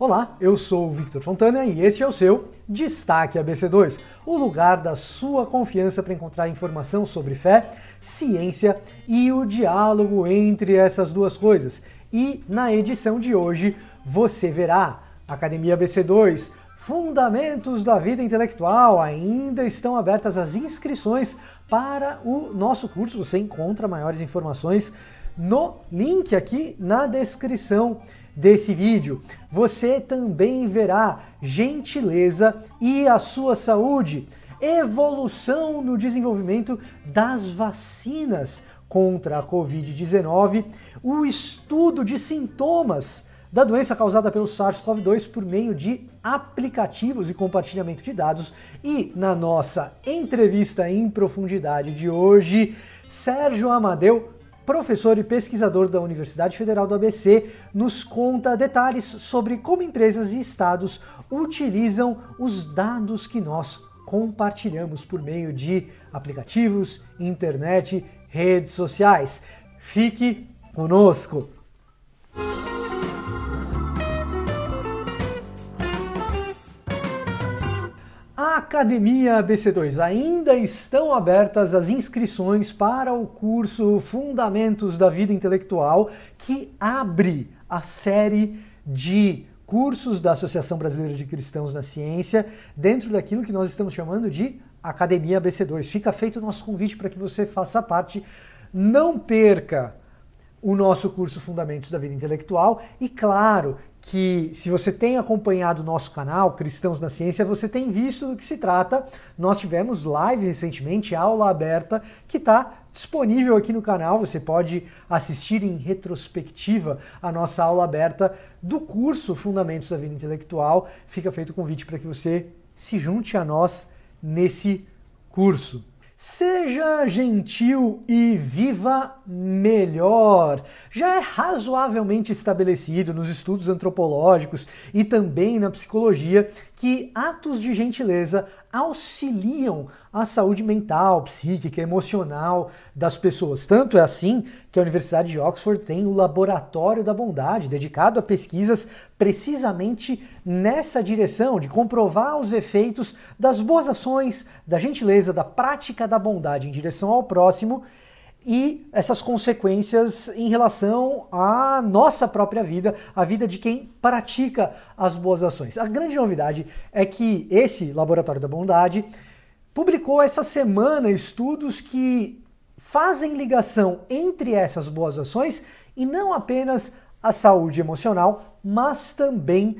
Olá, eu sou o Victor Fontana e este é o seu Destaque ABC2, o lugar da sua confiança para encontrar informação sobre fé, ciência e o diálogo entre essas duas coisas. E na edição de hoje você verá Academia ABC2, Fundamentos da Vida Intelectual. Ainda estão abertas as inscrições para o nosso curso. Você encontra maiores informações no link aqui na descrição desse vídeo. Você também verá gentileza e a sua saúde, evolução no desenvolvimento das vacinas contra a Covid-19, o estudo de sintomas da doença causada pelo SARS-CoV-2 por meio de aplicativos e compartilhamento de dados. E na nossa entrevista em profundidade de hoje, Sérgio Amadeu professor e pesquisador da Universidade Federal do ABC, nos conta detalhes sobre como empresas e estados utilizam os dados que nós compartilhamos por meio de aplicativos, internet, redes sociais. Fique conosco! Academia BC2. Ainda estão abertas as inscrições para o curso Fundamentos da Vida Intelectual, que abre a série de cursos da Associação Brasileira de Cristãos na Ciência, dentro daquilo que nós estamos chamando de Academia BC2. Fica feito o nosso convite para que você faça parte. Não perca o nosso curso Fundamentos da Vida Intelectual e, claro, que se você tem acompanhado o nosso canal, Cristãos na Ciência, você tem visto do que se trata. Nós tivemos live recentemente, aula aberta, que está disponível aqui no canal. Você pode assistir em retrospectiva a nossa aula aberta do curso Fundamentos da Vida Intelectual. Fica feito o convite para que você se junte a nós nesse curso. Seja gentil e viva melhor. Já é razoavelmente estabelecido nos estudos antropológicos e também na psicologia que atos de gentileza auxiliam a saúde mental, psíquica, emocional das pessoas. Tanto é assim que a Universidade de Oxford tem o Laboratório da Bondade, dedicado a pesquisas precisamente nessa direção, de comprovar os efeitos das boas ações, da gentileza, da prática da bondade em direção ao próximo e essas consequências em relação à nossa própria vida, a vida de quem pratica as boas ações. A grande novidade é que esse Laboratório da Bondade publicou essa semana estudos que fazem ligação entre essas boas ações e não apenas a saúde emocional, mas também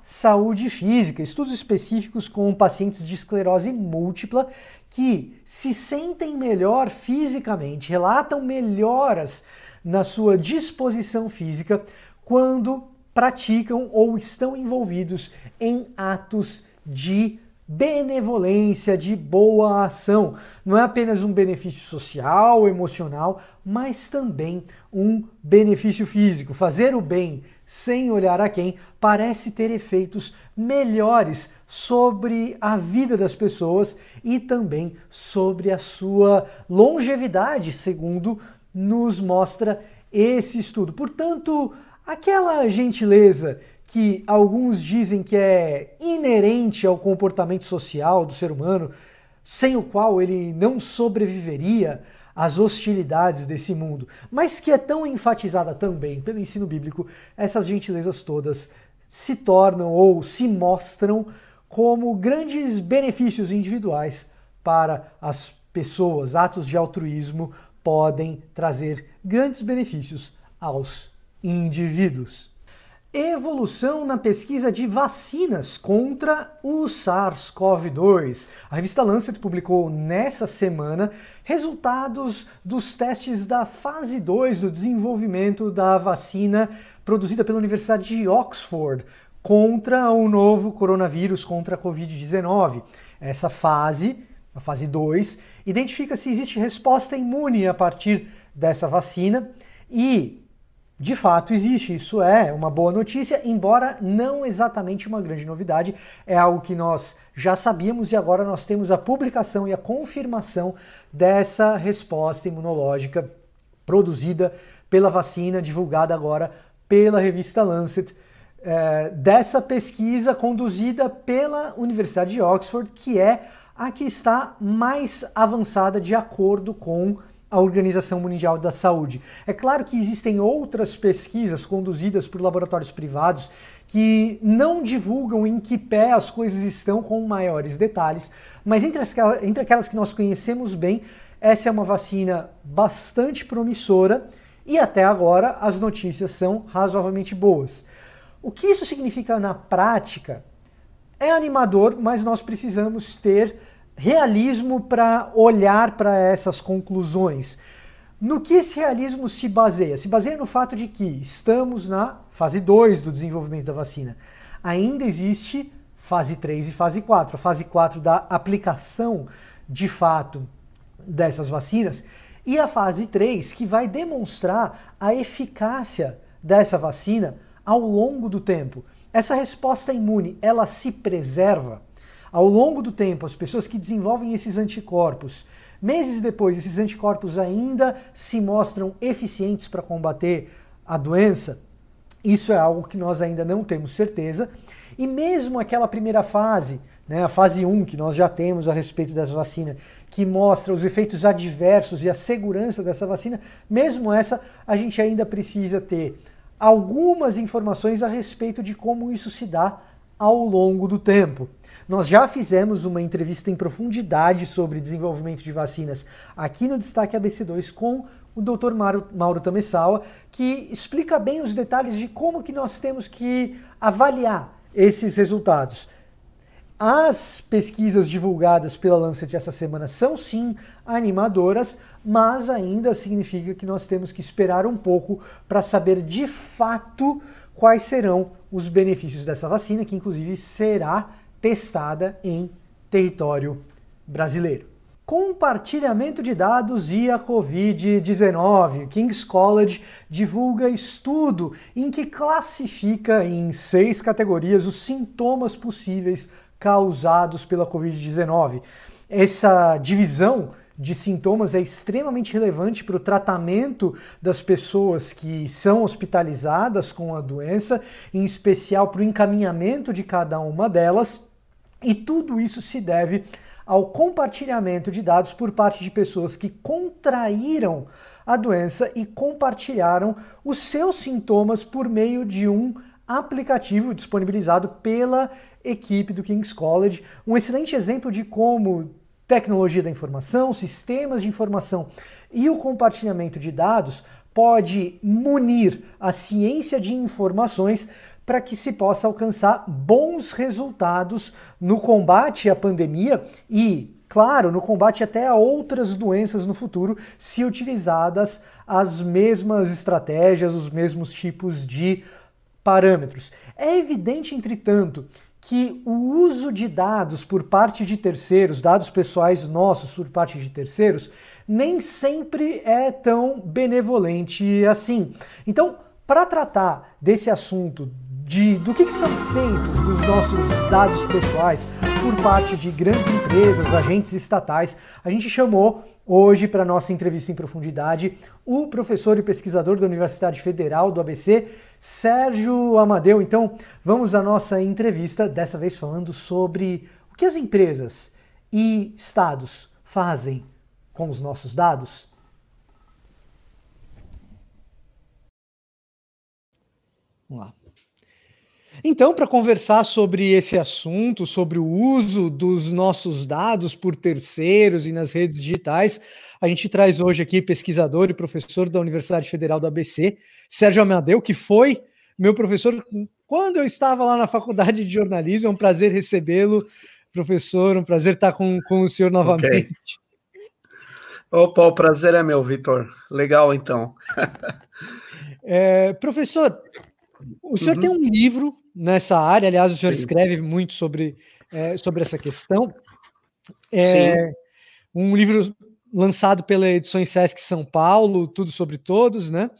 saúde física. Estudos específicos com pacientes de esclerose múltipla que se sentem melhor fisicamente, relatam melhoras na sua disposição física quando praticam ou estão envolvidos em atos de benevolência, de boa ação. Não é apenas um benefício social, emocional, mas também um benefício físico. Fazer o bem sem olhar a quem parece ter efeitos melhores sobre a vida das pessoas e também sobre a sua longevidade, segundo nos mostra esse estudo. Portanto, aquela gentileza que alguns dizem que é inerente ao comportamento social do ser humano, sem o qual ele não sobreviveria às hostilidades desse mundo, mas que é tão enfatizada também pelo ensino bíblico, essas gentilezas todas se tornam ou se mostram como grandes benefícios individuais para as pessoas. Atos de altruísmo podem trazer grandes benefícios aos indivíduos. Evolução na pesquisa de vacinas contra o SARS-CoV-2. A revista Lancet publicou nessa semana resultados dos testes da fase 2 do desenvolvimento da vacina produzida pela Universidade de Oxford contra o novo coronavírus, contra a Covid-19. Essa fase, a fase 2, identifica se existe resposta imune a partir dessa vacina e de fato existe, isso é uma boa notícia, embora não exatamente uma grande novidade, é algo que nós já sabíamos e agora nós temos a publicação e a confirmação dessa resposta imunológica produzida pela vacina, divulgada agora pela revista Lancet, é, dessa pesquisa conduzida pela Universidade de Oxford, que é a que está mais avançada de acordo com a Organização Mundial da Saúde. É claro que existem outras pesquisas conduzidas por laboratórios privados que não divulgam em que pé as coisas estão com maiores detalhes, mas entre, as, entre aquelas que nós conhecemos bem, essa é uma vacina bastante promissora e até agora as notícias são razoavelmente boas. O que isso significa na prática é animador, mas nós precisamos ter realismo para olhar para essas conclusões. No que esse realismo se baseia? Se baseia no fato de que estamos na fase 2 do desenvolvimento da vacina. Ainda existe fase 3 e fase 4. A fase 4 da aplicação de fato dessas vacinas e a fase 3 que vai demonstrar a eficácia dessa vacina ao longo do tempo. Essa resposta imune, ela se preserva? Ao longo do tempo, as pessoas que desenvolvem esses anticorpos, meses depois, esses anticorpos ainda se mostram eficientes para combater a doença, isso é algo que nós ainda não temos certeza. E mesmo aquela primeira fase, né, a fase 1 que nós já temos a respeito dessa vacina, que mostra os efeitos adversos e a segurança dessa vacina, mesmo essa, a gente ainda precisa ter algumas informações a respeito de como isso se dá ao longo do tempo. Nós já fizemos uma entrevista em profundidade sobre desenvolvimento de vacinas aqui no Destaque ABC2 com o Dr. Mauro, Mauro Tamessawa, que explica bem os detalhes de como que nós temos que avaliar esses resultados. As pesquisas divulgadas pela Lancet essa semana são sim animadoras, mas ainda significa que nós temos que esperar um pouco para saber de fato quais serão os benefícios dessa vacina, que inclusive será testada em território brasileiro. Compartilhamento de dados e a Covid-19. King's College divulga estudo em que classifica em seis categorias os sintomas possíveis causados pela Covid-19. Essa divisão de sintomas é extremamente relevante para o tratamento das pessoas que são hospitalizadas com a doença, em especial para o encaminhamento de cada uma delas. E tudo isso se deve ao compartilhamento de dados por parte de pessoas que contraíram a doença e compartilharam os seus sintomas por meio de um aplicativo disponibilizado pela equipe do King's College. Um excelente exemplo de como tecnologia da informação, sistemas de informação e o compartilhamento de dados pode munir a ciência de informações para que se possa alcançar bons resultados no combate à pandemia e, claro, no combate até a outras doenças no futuro, se utilizadas as mesmas estratégias, os mesmos tipos de parâmetros. É evidente, entretanto, que o uso de dados por parte de terceiros, dados pessoais nossos por parte de terceiros, nem sempre é tão benevolente assim. Então, para tratar desse assunto de, do que, que são feitos dos nossos dados pessoais por parte de grandes empresas, agentes estatais. A gente chamou hoje para nossa entrevista em profundidade o professor e pesquisador da Universidade Federal do ABC, Sérgio Amadeu. Então, vamos à nossa entrevista, dessa vez falando sobre o que as empresas e estados fazem com os nossos dados. Vamos lá. Então, para conversar sobre esse assunto, sobre o uso dos nossos dados por terceiros e nas redes digitais, a gente traz hoje aqui pesquisador e professor da Universidade Federal do ABC, Sérgio Amadeu, que foi meu professor quando eu estava lá na faculdade de jornalismo. É um prazer recebê-lo, professor, um prazer estar com, com o senhor novamente. Okay. Opa, o prazer é meu, Vitor. Legal, então. é, professor, o senhor uhum. tem um livro nessa área, aliás, o senhor Sim. escreve muito sobre, é, sobre essa questão. É, Sim. Um livro lançado pela Edições Sesc São Paulo, Tudo sobre Todos, né?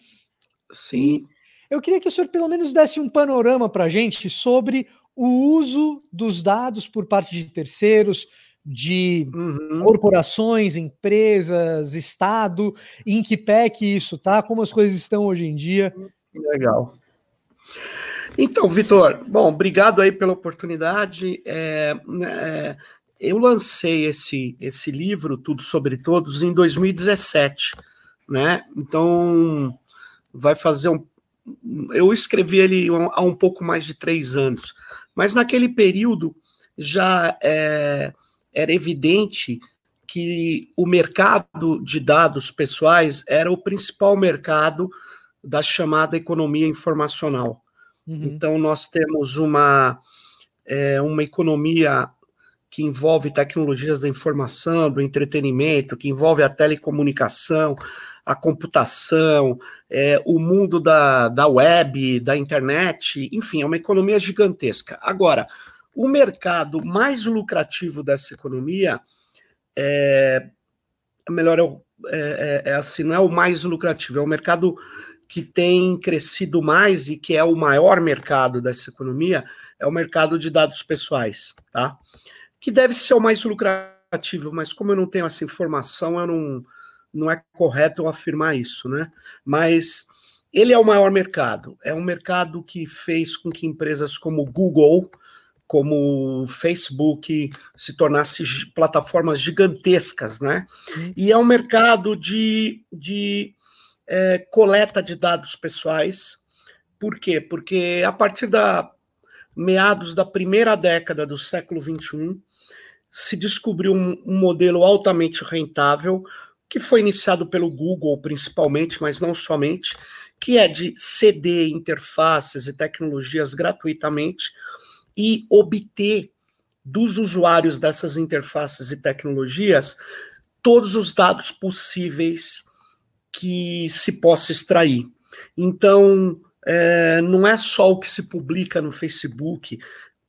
Sim. Eu queria que o senhor pelo menos desse um panorama para a gente sobre o uso dos dados por parte de terceiros, de uhum. corporações, empresas, Estado, em que pé que isso tá, como as coisas estão hoje em dia. Legal. Então, Vitor, bom, obrigado aí pela oportunidade. É, é, eu lancei esse, esse livro, Tudo Sobre Todos, em 2017, né? Então, vai fazer um. Eu escrevi ele há um pouco mais de três anos, mas naquele período já é, era evidente que o mercado de dados pessoais era o principal mercado da chamada economia informacional. Uhum. Então, nós temos uma, é, uma economia que envolve tecnologias da informação, do entretenimento, que envolve a telecomunicação, a computação, é, o mundo da, da web, da internet, enfim, é uma economia gigantesca. Agora, o mercado mais lucrativo dessa economia é, é melhor é, é, é, assim, não é o mais lucrativo, é o mercado que tem crescido mais e que é o maior mercado dessa economia, é o mercado de dados pessoais, tá? Que deve ser o mais lucrativo, mas como eu não tenho essa informação, eu não, não é correto eu afirmar isso, né? Mas ele é o maior mercado, é um mercado que fez com que empresas como Google, como Facebook se tornassem plataformas gigantescas, né? Uhum. E é um mercado de, de é, coleta de dados pessoais. Por quê? Porque a partir da meados da primeira década do século XXI, se descobriu um, um modelo altamente rentável, que foi iniciado pelo Google principalmente, mas não somente, que é de ceder interfaces e tecnologias gratuitamente e obter dos usuários dessas interfaces e tecnologias todos os dados possíveis que se possa extrair. Então, é, não é só o que se publica no Facebook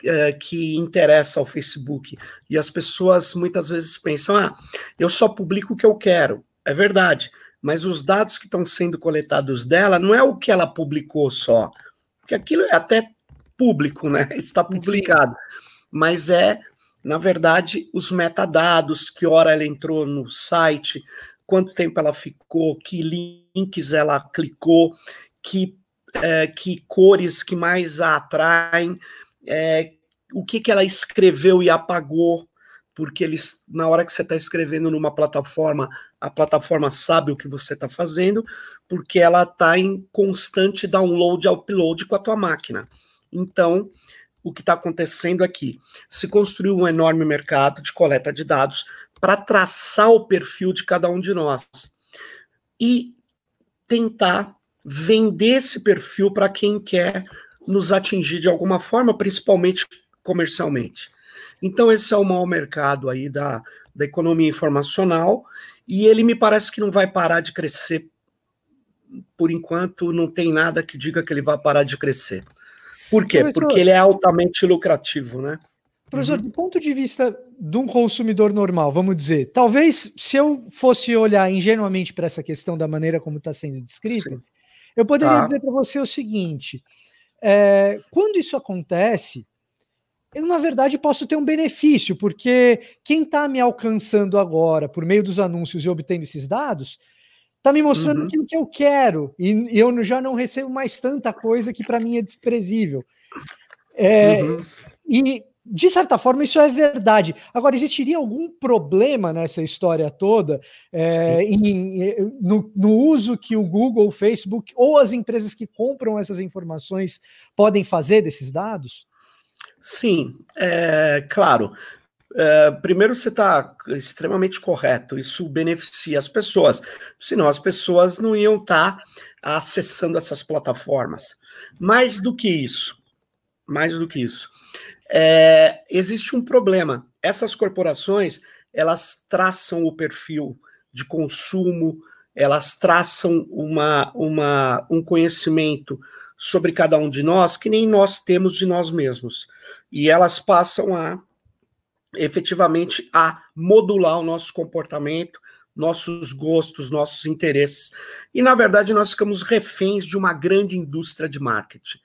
é, que interessa ao Facebook. E as pessoas muitas vezes pensam: ah, eu só publico o que eu quero. É verdade, mas os dados que estão sendo coletados dela não é o que ela publicou só, porque aquilo é até público, né? Está publicado. Sim. Mas é, na verdade, os metadados, que hora ela entrou no site, quanto tempo ela ficou, que links ela clicou, que, é, que cores que mais a atraem, é, o que, que ela escreveu e apagou, porque eles, na hora que você está escrevendo numa plataforma, a plataforma sabe o que você está fazendo, porque ela está em constante download e upload com a tua máquina. Então, o que está acontecendo aqui? Se construiu um enorme mercado de coleta de dados para traçar o perfil de cada um de nós e tentar vender esse perfil para quem quer nos atingir de alguma forma, principalmente comercialmente. Então, esse é o maior mercado aí da, da economia informacional, e ele me parece que não vai parar de crescer. Por enquanto, não tem nada que diga que ele vai parar de crescer. Por quê? Porque ele é altamente lucrativo, né? Professor, uhum. do ponto de vista de um consumidor normal, vamos dizer, talvez se eu fosse olhar ingenuamente para essa questão da maneira como está sendo descrita, Sim. eu poderia tá. dizer para você o seguinte: é, quando isso acontece, eu na verdade posso ter um benefício, porque quem está me alcançando agora por meio dos anúncios e obtendo esses dados está me mostrando uhum. aquilo que eu quero e, eu já não recebo mais tanta coisa que para mim é desprezível. É, uhum. E de certa forma, isso é verdade. Agora, existiria algum problema nessa história toda é, em, no, no, uso que o Google, o Facebook ou as empresas que compram essas informações podem fazer desses dados? Sim, é, claro. É, primeiro, você está extremamente correto. Isso beneficia as pessoas, senão as pessoas não iam estar tá acessando essas plataformas. Mais do que isso, mais do que isso é, existe um problema. Essas corporações elas traçam o perfil de consumo, elas traçam uma, uma, um conhecimento sobre cada um de nós que nem nós temos de nós mesmos. E elas passam a efetivamente a modular o nosso comportamento, nossos gostos, nossos interesses. E na verdade nós ficamos reféns de uma grande indústria de marketing.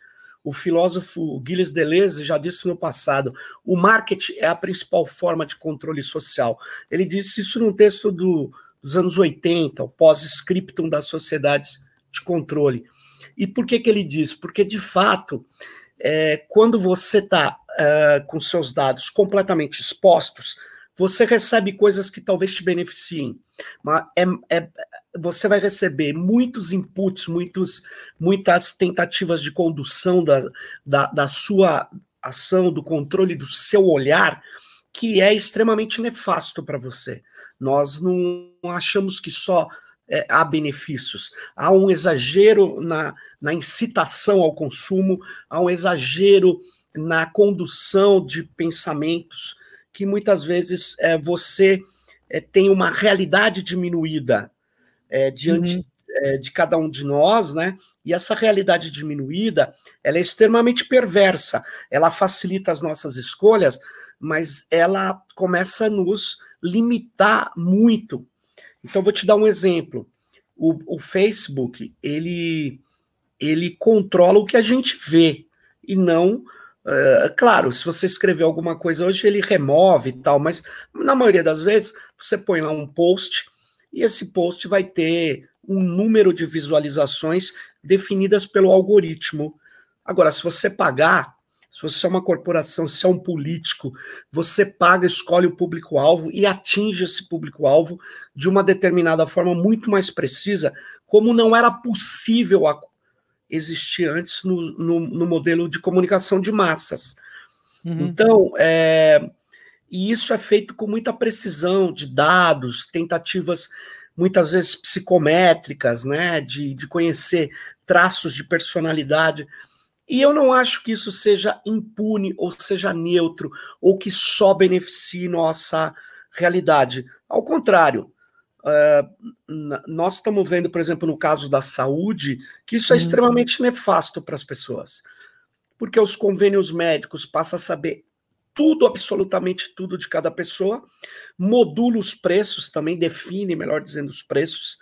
O filósofo Gilles Deleuze já disse no passado: o marketing é a principal forma de controle social. Ele disse isso num texto do, dos anos 80, o pós-scriptum das sociedades de controle. E por que, que ele diz? Porque, de fato, é, quando você está é, com seus dados completamente expostos, você recebe coisas que talvez te beneficiem. Mas é, é, você vai receber muitos inputs, muitos, muitas tentativas de condução da, da, da sua ação, do controle do seu olhar, que é extremamente nefasto para você. Nós não achamos que só é, há benefícios. Há um exagero na, na incitação ao consumo, há um exagero na condução de pensamentos que muitas vezes é, você é, tem uma realidade diminuída é, diante uhum. É, de cada um de nós, né? E essa realidade diminuída, ela é extremamente perversa. Ela facilita as nossas escolhas, mas ela começa a nos limitar muito então, vou te dar um exemplo. O, o Facebook, ele, ele controla o que a gente vê, e não Uh, claro, se você escrever alguma coisa hoje, ele remove e tal, mas na maioria das vezes você põe lá um post e esse post vai ter um número de visualizações definidas pelo algoritmo. Agora, se você pagar, se você é uma corporação, se é um político, você paga, escolhe o público-alvo e atinge esse público-alvo de uma determinada forma muito mais precisa, como não era possível existir antes no, no, no modelo de comunicação de massas. Uhum. Então, é, e isso é feito com muita precisão de dados, tentativas muitas vezes psicométricas, né, de, de conhecer traços de personalidade. E eu não acho que isso seja impune ou seja neutro ou que só beneficie nossa realidade. Ao contrário, uh, nós estamos vendo, por exemplo, no caso da saúde, que isso é uhum. extremamente nefasto para as pessoas. Porque os convênios médicos passam a saber tudo, absolutamente tudo de cada pessoa, modula os preços, também define, melhor dizendo, os preços,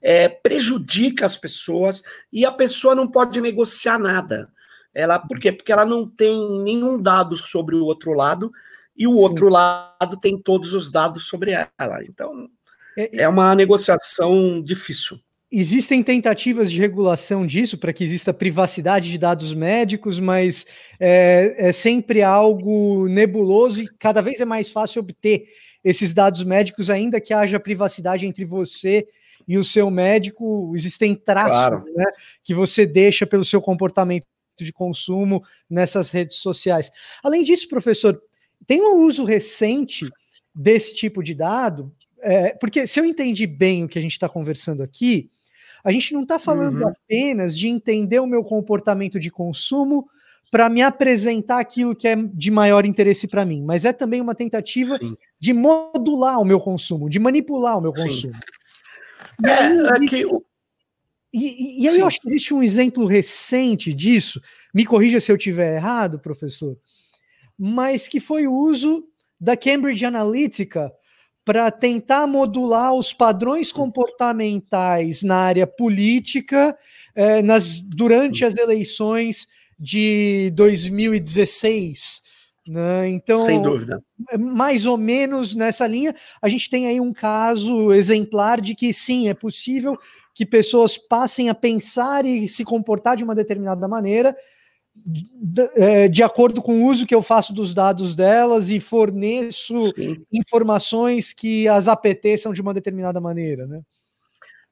é, prejudica as pessoas e a pessoa não pode negociar nada. Ela, por quê? Porque ela não tem nenhum dado sobre o outro lado e o Sim. outro lado tem todos os dados sobre ela. Então, é, é uma negociação difícil. Existem tentativas de regulação disso para que exista privacidade de dados médicos, mas é, é, sempre algo nebuloso e cada vez é mais fácil obter esses dados médicos, ainda que haja privacidade entre você e o seu médico. Existem traços claro. né, que você deixa pelo seu comportamento de consumo nessas redes sociais. Além disso, professor, tem um uso recente desse tipo de dado, é, porque se eu entendi bem o que a gente está conversando aqui, a gente não está falando uhum. apenas de entender o meu comportamento de consumo para me apresentar aquilo que é de maior interesse para mim, mas é também uma tentativa Sim. de modular o meu consumo, de manipular o meu consumo. É, aí, é que e, e aí Sim. eu acho que existe um exemplo recente disso, me corrija se eu estiver errado, professor, mas que foi o uso da Cambridge Analytica para tentar modular os padrões comportamentais na área política eh, nas, durante as eleições de 2016. Né? Então, sem dúvida. É mais ou menos nessa linha, a gente tem aí um caso exemplar de que sim, é possível que pessoas passem a pensar e se comportar de uma determinada maneira de, é, de acordo com o uso que eu faço dos dados delas e forneço Sim. informações que as APT são de uma determinada maneira, né?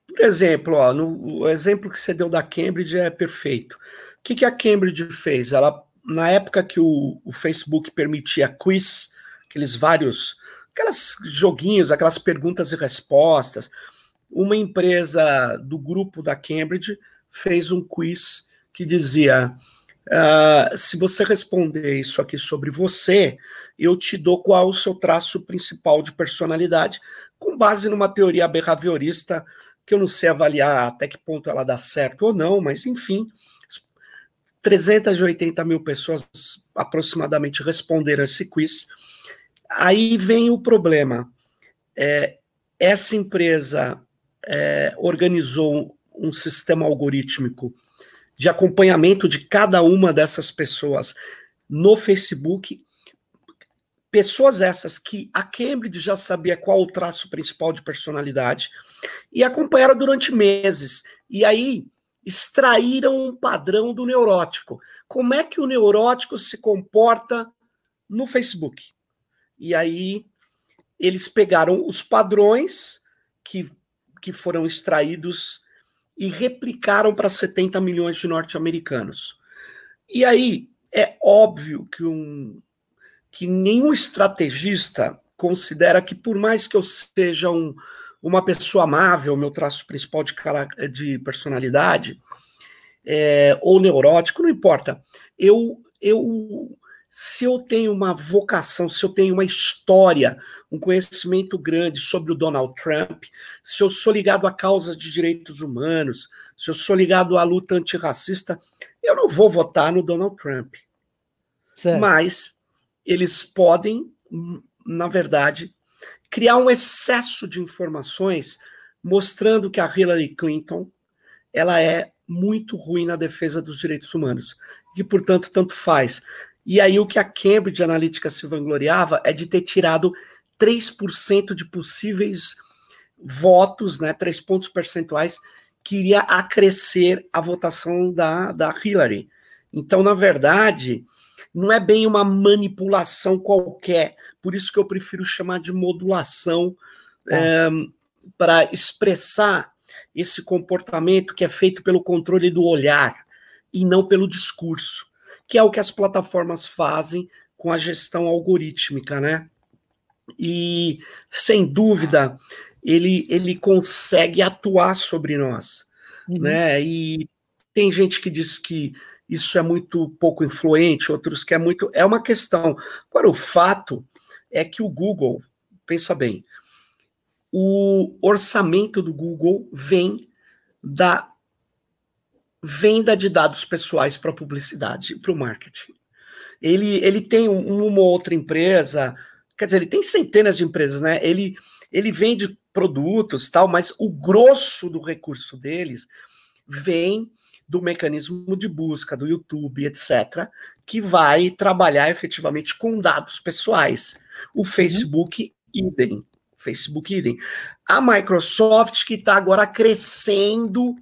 Por exemplo, ó, no, o exemplo que você deu da Cambridge é perfeito. O que, que a Cambridge fez? Ela, na época que o, o Facebook permitia quiz, aqueles vários, aquelas joguinhos, aquelas perguntas e respostas, uma empresa do grupo da Cambridge fez um quiz que dizia: uh, se você responder isso aqui sobre você, eu te dou qual o seu traço principal de personalidade, com base numa teoria behaviorista que eu não sei avaliar até que ponto ela dá certo ou não, mas enfim, 380 mil pessoas aproximadamente responderam esse quiz. Aí vem o problema. É, essa empresa é, organizou um sistema algorítmico de acompanhamento de cada uma dessas pessoas no Facebook. Pessoas essas que a Cambridge já sabia qual o traço principal de personalidade e acompanharam durante meses. E aí extraíram um padrão do neurótico. Como é que o neurótico se comporta no Facebook? E aí eles pegaram os padrões que, que foram extraídos e replicaram para 70 milhões de norte-americanos. E aí é óbvio que, um, que nenhum estrategista considera que, por mais que eu seja um, uma pessoa amável, meu traço principal de, de personalidade, é, ou neurótico, não importa. Eu, eu, se eu tenho uma vocação, se eu tenho uma história, um conhecimento grande sobre o Donald Trump, se eu sou ligado à causa de direitos humanos, se eu sou ligado à luta antirracista, eu não vou votar no Donald Trump. Certo. Mas eles podem, na verdade, criar um excesso de informações mostrando que a Hillary Clinton ela é muito ruim na defesa dos direitos humanos e, portanto, tanto faz. E aí o que a Cambridge Analytica se vangloriava é de ter tirado 3% de possíveis votos, né, 3 pontos percentuais, que iria acrescer a votação da, da Hillary. Então, na verdade, não é bem uma manipulação qualquer, por isso que eu prefiro chamar de modulação é, eh, para expressar esse comportamento que é feito pelo controle do olhar e não pelo discurso, que é o que as plataformas fazem com a gestão algorítmica, né? E sem dúvida ele, ele consegue atuar sobre nós, uhum. né? E tem gente que diz que isso é muito pouco influente, outros que é muito. É uma questão. Agora, o fato é que o Google, pensa bem, o orçamento do Google vem da venda de dados pessoais para publicidade, para o marketing. Ele, ele tem uma outra empresa, quer dizer, ele tem centenas de empresas, né? Ele, ele vende produtos tal, mas o grosso do recurso deles vem do mecanismo de busca, do YouTube, etc., que vai trabalhar efetivamente com dados pessoais. O uhum. Facebook, uhum. idem. Facebook idem. A Microsoft, que está agora crescendo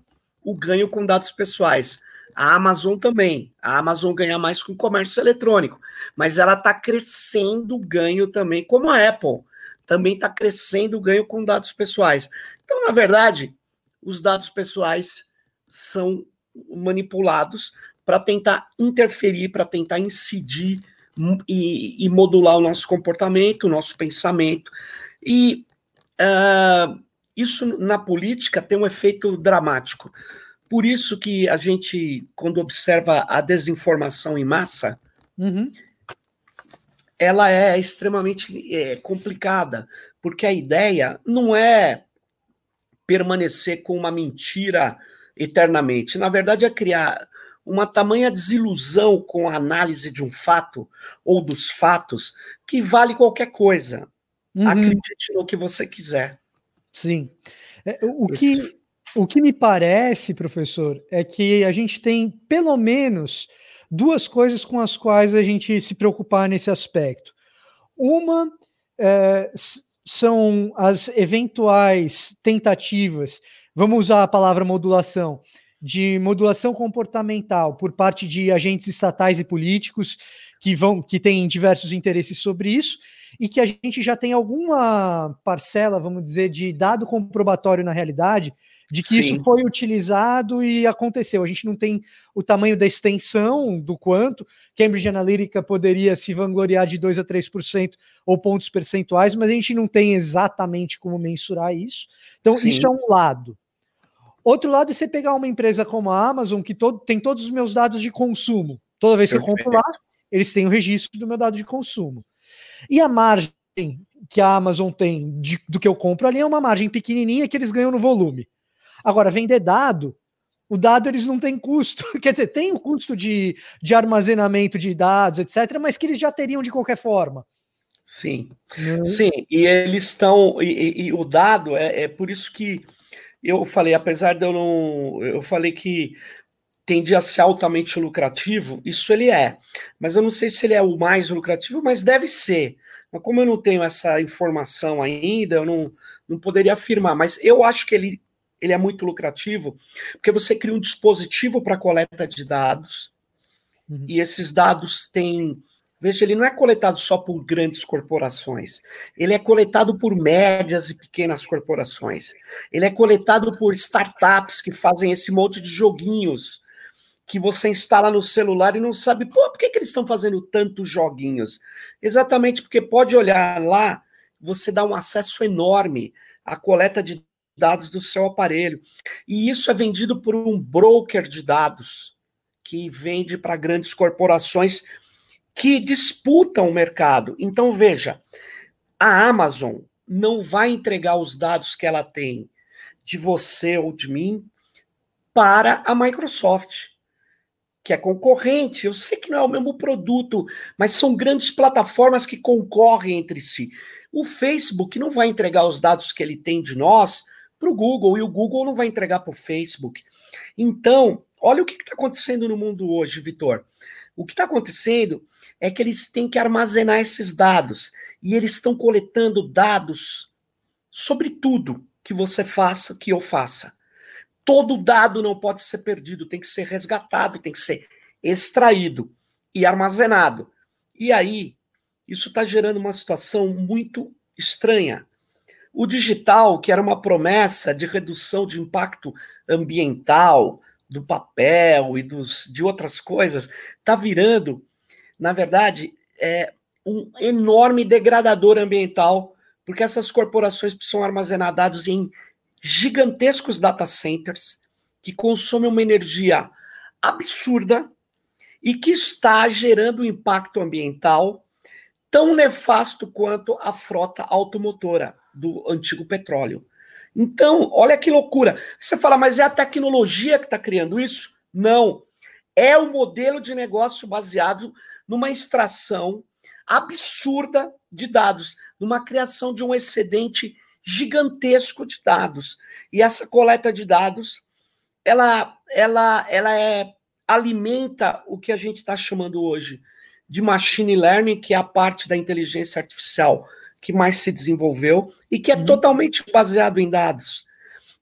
o ganho com dados pessoais. A Amazon também. A Amazon ganha mais com comércio eletrônico, mas ela está crescendo o ganho também, como a Apple. Também está crescendo o ganho com dados pessoais. Então, na verdade, os dados pessoais são manipulados para tentar interferir, para tentar incidir e, e, modular o nosso comportamento, o nosso pensamento. E uh, isso na política tem um efeito dramático. Por isso que a gente, quando observa a desinformação em massa, uhum. ela é extremamente é, complicada, porque a ideia não é permanecer com uma mentira eternamente. Na verdade, é criar uma tamanha desilusão com a análise de um fato ou dos fatos que vale qualquer coisa. Uhum. Acredite no que você quiser. Sim. É, o, que, o que me parece, professor, é que a gente tem pelo menos duas coisas com as quais a gente se preocupar nesse aspecto. Uma é, são as eventuais tentativas vamos usar a palavra modulação, de modulação comportamental por parte de agentes estatais e políticos que vão que têm diversos interesses sobre isso e que a gente já tem alguma parcela, vamos dizer, de dado comprobatório na realidade de que Sim. isso foi utilizado e aconteceu. A gente não tem o tamanho da extensão do quanto. Cambridge Analytica poderia se vangloriar de 2 a 3% ou pontos percentuais, mas a gente não tem exatamente como mensurar isso. Então, Sim. isso é um lado. Outro lado é você pegar uma empresa como a Amazon, que todo, tem todos os meus dados de consumo. Toda vez que eu compro lá, eles têm o registro do meu dado de consumo. E a margem que a Amazon tem de, do que eu compro ali é uma margem pequenininha que eles ganham no volume. Agora, vender dado, o dado eles não têm custo. Quer dizer, tem o custo de, de armazenamento de dados, etc., mas que eles já teriam de qualquer forma. Sim, uhum. sim, e eles estão. E, e, e, o dado é, é por isso que eu falei, apesar de eu não. Eu falei que tende a ser altamente lucrativo, isso ele é. Mas eu não sei se ele é o mais lucrativo, mas deve ser. Mas como eu não tenho essa informação ainda, eu não, não poderia afirmar. Mas eu acho que ele, ele é muito lucrativo, porque você cria um dispositivo para coleta de dados, uhum. e esses dados têm. Veja, ele não é coletado só por grandes corporações, ele é coletado por médias e pequenas corporações, ele é coletado por startups que fazem esse monte de joguinhos que você instala no celular e não sabe, pô, por que, que eles estão fazendo tantos joguinhos? Exatamente porque pode olhar lá, você dá um acesso enorme à coleta de dados do seu aparelho. E isso é vendido por um broker de dados que vende para grandes corporações que disputam o mercado. Então, veja, a Amazon não vai entregar os dados que ela tem de você ou de mim para a Microsoft que é concorrente. Eu sei que não é o mesmo produto, mas são grandes plataformas que concorrem entre si. O Facebook não vai entregar os dados que ele tem de nós para o Google e o Google não vai entregar para o Facebook. Então, olha o que está acontecendo no mundo hoje, Vitor. O que está acontecendo é que eles têm que armazenar esses dados e eles estão coletando dados sobre tudo que você faça, que eu faça todo dado não pode ser perdido, tem que ser resgatado, tem que ser extraído e armazenado. E aí, isso está gerando uma situação muito estranha. O digital, que era uma promessa de redução de impacto ambiental, do papel e dos, de outras coisas, está virando, na verdade, é um enorme degradador ambiental, porque essas corporações precisam armazenar dados em gigantescos data centers que consomem uma energia absurda e que está gerando um impacto ambiental tão nefasto quanto a frota automotora do antigo petróleo. Então, olha que loucura. Você fala, mas é a tecnologia que está criando isso? Não. É o modelo de negócio baseado numa extração absurda de dados, numa criação de um excedente gigantesco de dados. E essa coleta de dados, ela, ela, ela é, alimenta o que a gente está chamando hoje de machine learning, que é a parte da inteligência artificial que mais se desenvolveu e que é uhum. totalmente baseado em dados.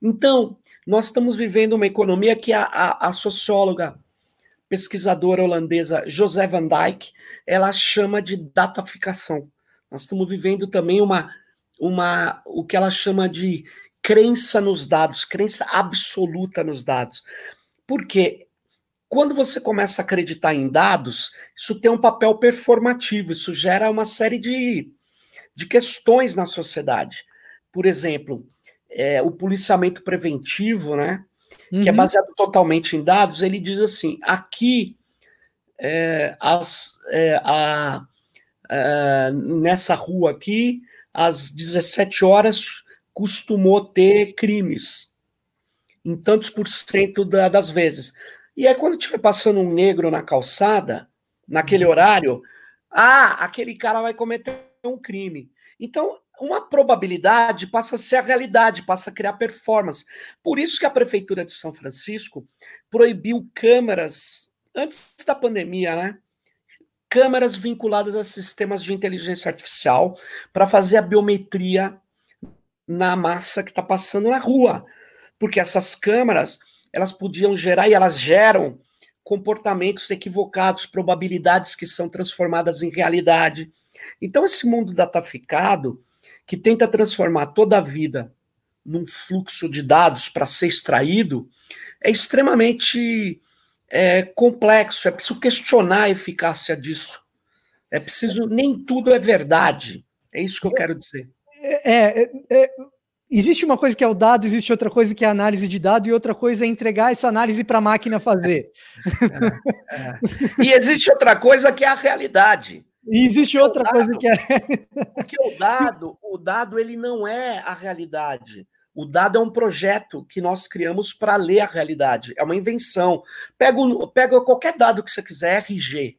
Então, nós estamos vivendo uma economia que a, a, a socióloga pesquisadora holandesa José van Dijk, ela chama de dataficação. Nós estamos vivendo também uma uma o que ela chama de crença nos dados, crença absoluta nos dados. Porque quando você começa a acreditar em dados, isso tem um papel performativo, isso gera uma série de, de questões na sociedade. Por exemplo, é, o policiamento preventivo, né? Uhum. Que é uhum. baseado totalmente em dados, ele diz assim: aqui é, as, é, a, a, nessa rua aqui às 17 horas costumou ter crimes, em tantos por cento da, das vezes. E aí, quando estiver passando um negro na calçada, naquele uhum. horário, ah, aquele cara vai cometer um crime. Então, uma probabilidade passa a ser a realidade, passa a criar performance. Por isso que a Prefeitura de São Francisco proibiu câmeras antes da pandemia, né? Câmeras vinculadas a sistemas de inteligência artificial para fazer a biometria na massa que está passando na rua. Porque essas câmeras, elas podiam gerar e elas geram comportamentos equivocados, probabilidades que são transformadas em realidade. Então, esse mundo dataficado, que tenta transformar toda a vida num fluxo de dados para ser extraído, é extremamente é complexo, é preciso questionar a eficácia disso. É preciso, nem tudo é verdade. É isso que eu quero dizer. É, é, é, existe uma coisa que é o dado, existe outra coisa que é a análise de dado, e outra coisa é entregar essa análise para a máquina fazer. É, é, e existe outra coisa que é a realidade. E existe outra dado, coisa que é. Porque o dado, o dado ele não é a realidade. O dado é um projeto que nós criamos para ler a realidade. É uma invenção. Pega, pega qualquer dado que você quiser, RG.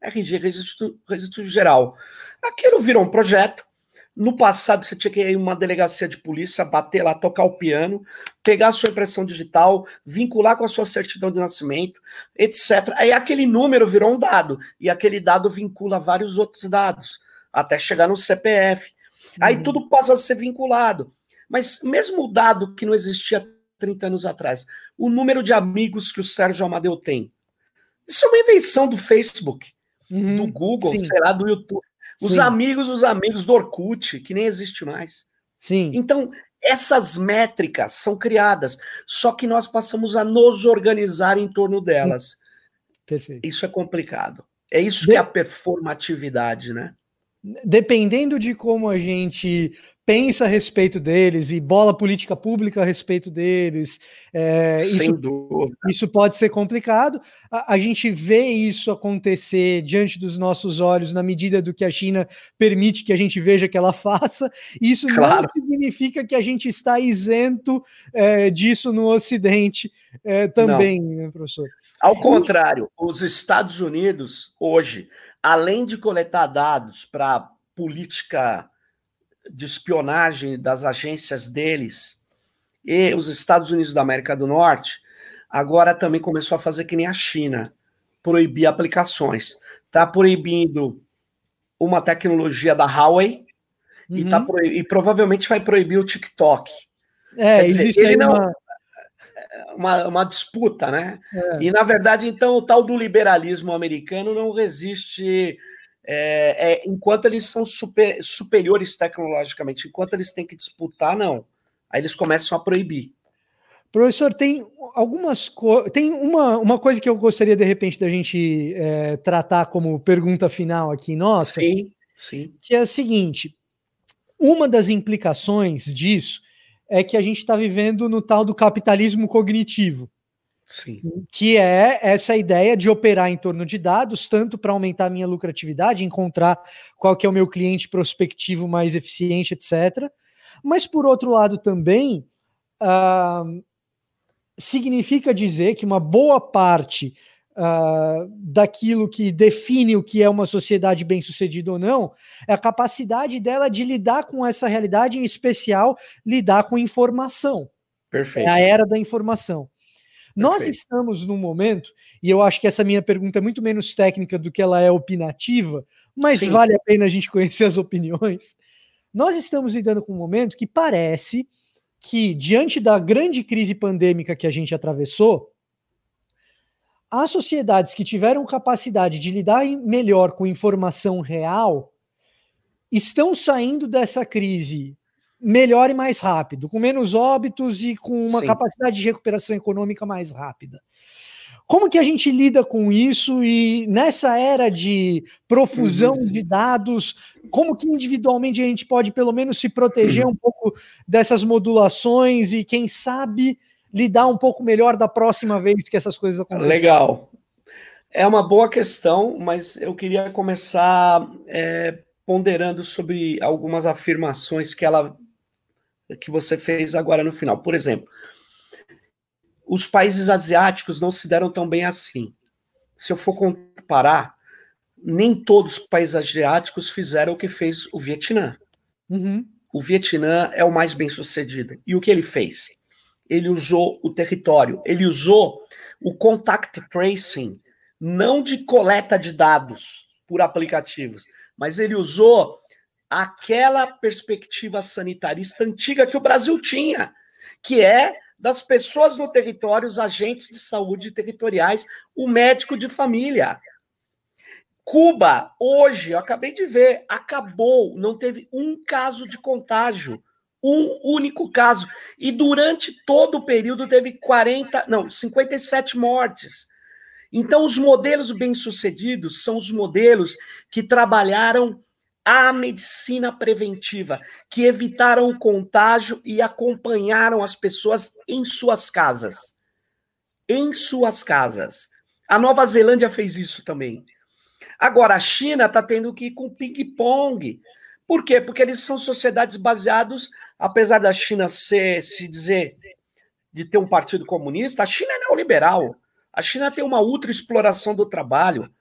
RG, registro, registro geral. Aquilo virou um projeto. No passado, você tinha que ir em uma delegacia de polícia, bater lá, tocar o piano, pegar a sua impressão digital, vincular com a sua certidão de nascimento, etc. Aí aquele número virou um dado, e aquele dado vincula vários outros dados, até chegar no CPF. Aí uhum. tudo passa a ser vinculado. Mas mesmo o dado que não existia 30 anos atrás. O número de amigos que o Sérgio Amadeu tem. Isso é uma invenção do Facebook, uhum, do Google, sim. sei lá, do YouTube. Os sim. amigos, os amigos do Orkut, que nem existe mais. Sim. Então, essas métricas são criadas, só que nós passamos a nos organizar em torno delas. Perfeito. Isso é complicado. É isso de... que é a performatividade, né? Dependendo de como a gente pensa a respeito deles e bola política pública a respeito deles, é, isso, isso, pode ser complicado. A, a, gente vê isso acontecer diante dos nossos olhos na medida do que a China permite que a gente veja que ela faça. Isso claro. não significa que a gente está isento é, disso no Ocidente é, também, né, professor? Ao contrário, os Estados Unidos, hoje, além de coletar dados para política de espionagem das agências deles, e os Estados Unidos da América do Norte, agora também começou a fazer que nem a China, proibir aplicações. Está proibindo uma tecnologia da Huawei uhum. e, tá e provavelmente vai proibir o TikTok. É, dizer, existe ele não, uma uma, uma disputa, né? É. E, na verdade, então, o tal do liberalismo americano não resiste é, é, enquanto eles são super, superiores tecnologicamente, enquanto eles têm que disputar, não. Aí eles começam a proibir. Professor, tem algumas co tem uma, uma coisa que eu gostaria de repente da gente é, tratar como pergunta final aqui, nossa, sim, sim. que é a seguinte: uma das implicações disso é que a gente está vivendo no tal do capitalismo cognitivo. Sim. Que é essa ideia de operar em torno de dados, tanto para aumentar a minha lucratividade, encontrar qual que é o meu cliente prospectivo mais eficiente, etc. Mas, por outro lado, também uh, significa dizer que uma boa parte uh, daquilo que define o que é uma sociedade bem-sucedida ou não, é a capacidade dela de lidar com essa realidade, em especial lidar com informação. Perfeito. É a era da informação. Perfeito. Nós estamos num momento, e eu acho que essa minha pergunta é muito menos técnica do que ela é opinativa, mas Sim. vale a pena a gente conhecer as opiniões. Nós estamos lidando com um momento que parece que, diante da grande crise pandêmica que a gente atravessou, as sociedades que tiveram capacidade de lidar melhor com informação real estão saindo dessa crise melhor e mais rápido, com menos óbitos e com uma Sim. capacidade de recuperação econômica mais rápida. Como que a gente lida com isso e nessa era de profusão uhum. de dados, como que individualmente a gente pode pelo menos se proteger uhum. um pouco dessas modulações e quem sabe lidar um pouco melhor da próxima vez que essas coisas acontecerem? Legal. É uma boa questão, mas eu queria começar é, ponderando sobre algumas afirmações que ela que você fez agora no final. Por exemplo, os países asiáticos não se deram tão bem assim. Se eu for comparar, nem todos os países asiáticos fizeram o que fez o Vietnã. Uhum. O Vietnã é o mais bem sucedido. E o que ele fez? ele usou o território, ele usou o contact tracing, não de coleta de dados por aplicativos, mas ele usou aquela perspectiva sanitarista antiga que o Brasil tinha, que é das pessoas no território, os agentes de saúde territoriais, o médico de família. Cuba, hoje, eu acabei de ver, acabou, não teve um caso de contágio um único caso. E durante todo o período teve 40, não, 57 mortes. Então, os modelos bem-sucedidos são os modelos que trabalharam a medicina preventiva, que evitaram o contágio e acompanharam as pessoas em suas casas. Em suas casas. A Nova Zelândia fez isso também. Agora, a China está tendo que ir com ping-pong. Por quê? Porque eles são sociedades baseadas apesar da China ser, se dizer de ter um partido comunista, a China é neoliberal. A China tem uma ultra exploração do trabalho.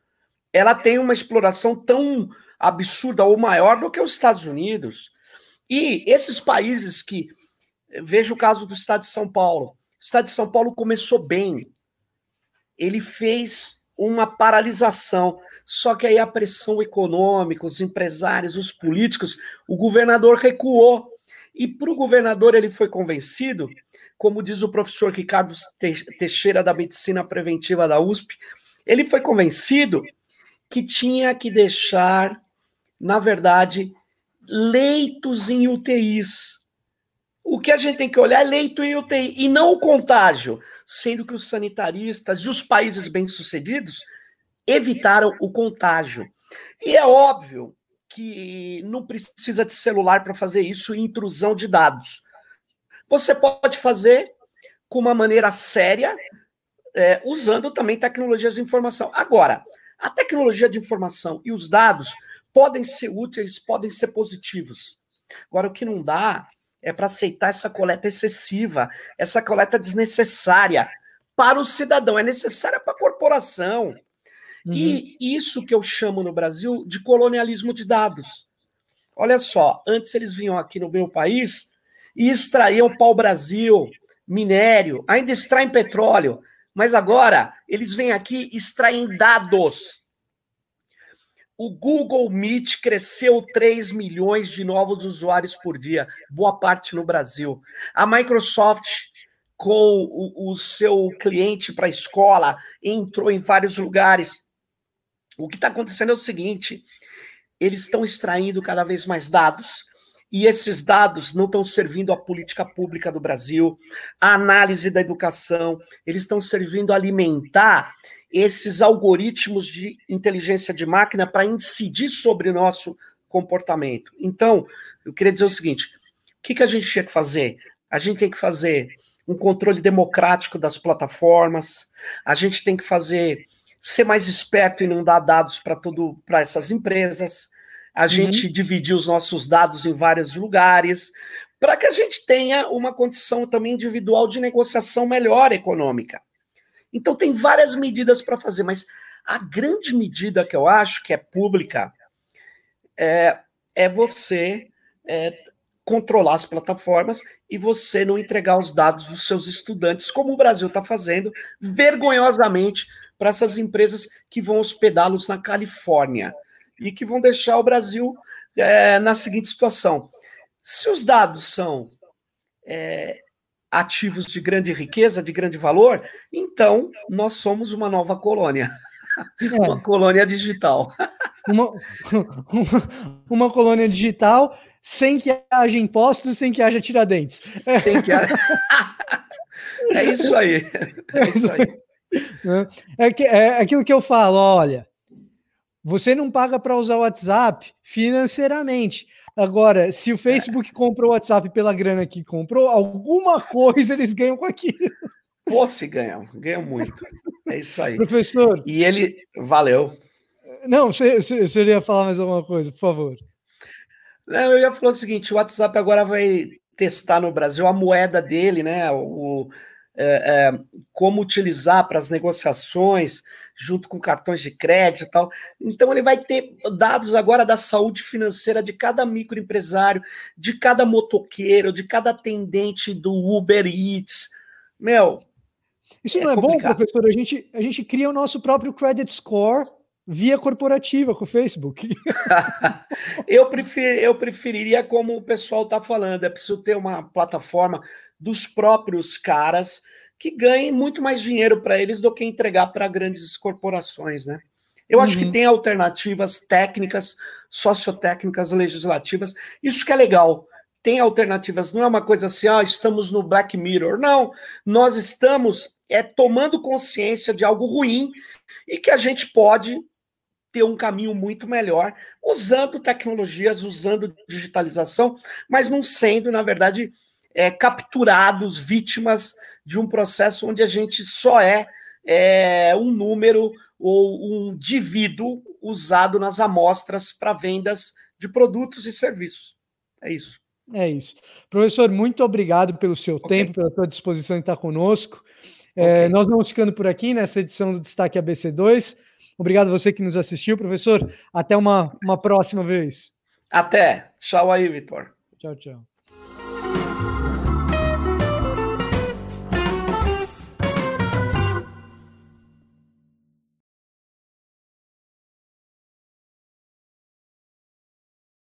Ela tem uma exploração tão absurda ou maior do que os Estados Unidos. E esses países que veja o caso do Estado de São Paulo. O Estado de São Paulo começou bem. Ele fez uma paralisação. Só que aí a pressão econômica, os empresários, os políticos, o governador recuou. E para o governador ele foi convencido, como diz o professor Ricardo Teixeira da Medicina Preventiva da USP, ele foi convencido que tinha que deixar, na verdade, leitos em UTIs. O que a gente tem que olhar é leito em UTI e não o contágio, sendo que os sanitaristas e os países bem-sucedidos evitaram o contágio. E é óbvio que não precisa de celular para fazer isso e intrusão de dados. Você pode fazer com uma maneira séria, é, usando também tecnologias de informação. Agora, a tecnologia de informação e os dados podem ser úteis, podem ser positivos. Agora, o que não dá é para aceitar essa coleta excessiva, essa coleta desnecessária para o cidadão, é necessária para a corporação. Uhum. E isso que eu chamo no Brasil de colonialismo de dados. Olha só, antes eles vinham aqui no meu país e extraíam pau-brasil, minério, ainda extraem petróleo, mas agora eles vêm aqui e extraem dados. O Google Meet cresceu 3 milhões de novos usuários por dia, boa parte no Brasil. A Microsoft, com o, o seu cliente para a escola, entrou em vários lugares. O que está acontecendo é o seguinte: eles estão extraindo cada vez mais dados, e esses dados não estão servindo à política pública do Brasil, à análise da educação, eles estão servindo a alimentar esses algoritmos de inteligência de máquina para incidir sobre o nosso comportamento. Então, eu queria dizer o seguinte: o que, que a gente tinha que fazer? A gente tem que fazer um controle democrático das plataformas, a gente tem que fazer ser mais esperto e não dar dados para todo para essas empresas, a uhum. gente dividir os nossos dados em vários lugares, para que a gente tenha uma condição também individual de negociação melhor econômica. Então tem várias medidas para fazer, mas a grande medida que eu acho que é pública é, é você é, controlar as plataformas e você não entregar os dados dos seus estudantes, como o Brasil está fazendo, vergonhosamente, para essas empresas que vão hospedá-los na Califórnia e que vão deixar o Brasil é, na seguinte situação: se os dados são é, ativos de grande riqueza, de grande valor, então nós somos uma nova colônia, é. uma colônia digital. Uma, uma, uma, colônia digital sem que haja impostos, sem que haja tiradentes. Sem que haja... é isso aí. É isso aí. É, que, é aquilo que eu falo, olha, você não paga para usar o WhatsApp financeiramente. Agora, se o Facebook comprou o WhatsApp pela grana que comprou, alguma coisa eles ganham com aquilo. Pô, se ganham, ganham muito. É isso aí. Professor. E ele. Valeu. Não, você, você ia falar mais alguma coisa, por favor. Não, eu ia falar o seguinte: o WhatsApp agora vai testar no Brasil a moeda dele, né? O, é, é, como utilizar para as negociações, junto com cartões de crédito e tal. Então, ele vai ter dados agora da saúde financeira de cada microempresário, de cada motoqueiro, de cada atendente do Uber Eats. Meu. Isso é não é complicado. bom, professor? A gente, a gente cria o nosso próprio credit score via corporativa com o Facebook. eu, prefer, eu preferiria, como o pessoal está falando, é preciso ter uma plataforma dos próprios caras que ganhem muito mais dinheiro para eles do que entregar para grandes corporações, né? Eu uhum. acho que uhum. tem alternativas técnicas, sociotécnicas, legislativas. Isso que é legal. Tem alternativas, não é uma coisa assim, ah, estamos no Black Mirror. Não, nós estamos é tomando consciência de algo ruim e que a gente pode ter um caminho muito melhor usando tecnologias, usando digitalização, mas não sendo, na verdade, é, capturados, vítimas de um processo onde a gente só é, é um número ou um indivíduo usado nas amostras para vendas de produtos e serviços. É isso. É isso. Professor, muito obrigado pelo seu okay. tempo, pela sua disposição em estar conosco. É, okay. nós vamos ficando por aqui nessa edição do Destaque ABC2. Obrigado a você que nos assistiu, professor. Até uma, uma próxima vez. Até. Tchau aí, Vitor. Tchau, tchau.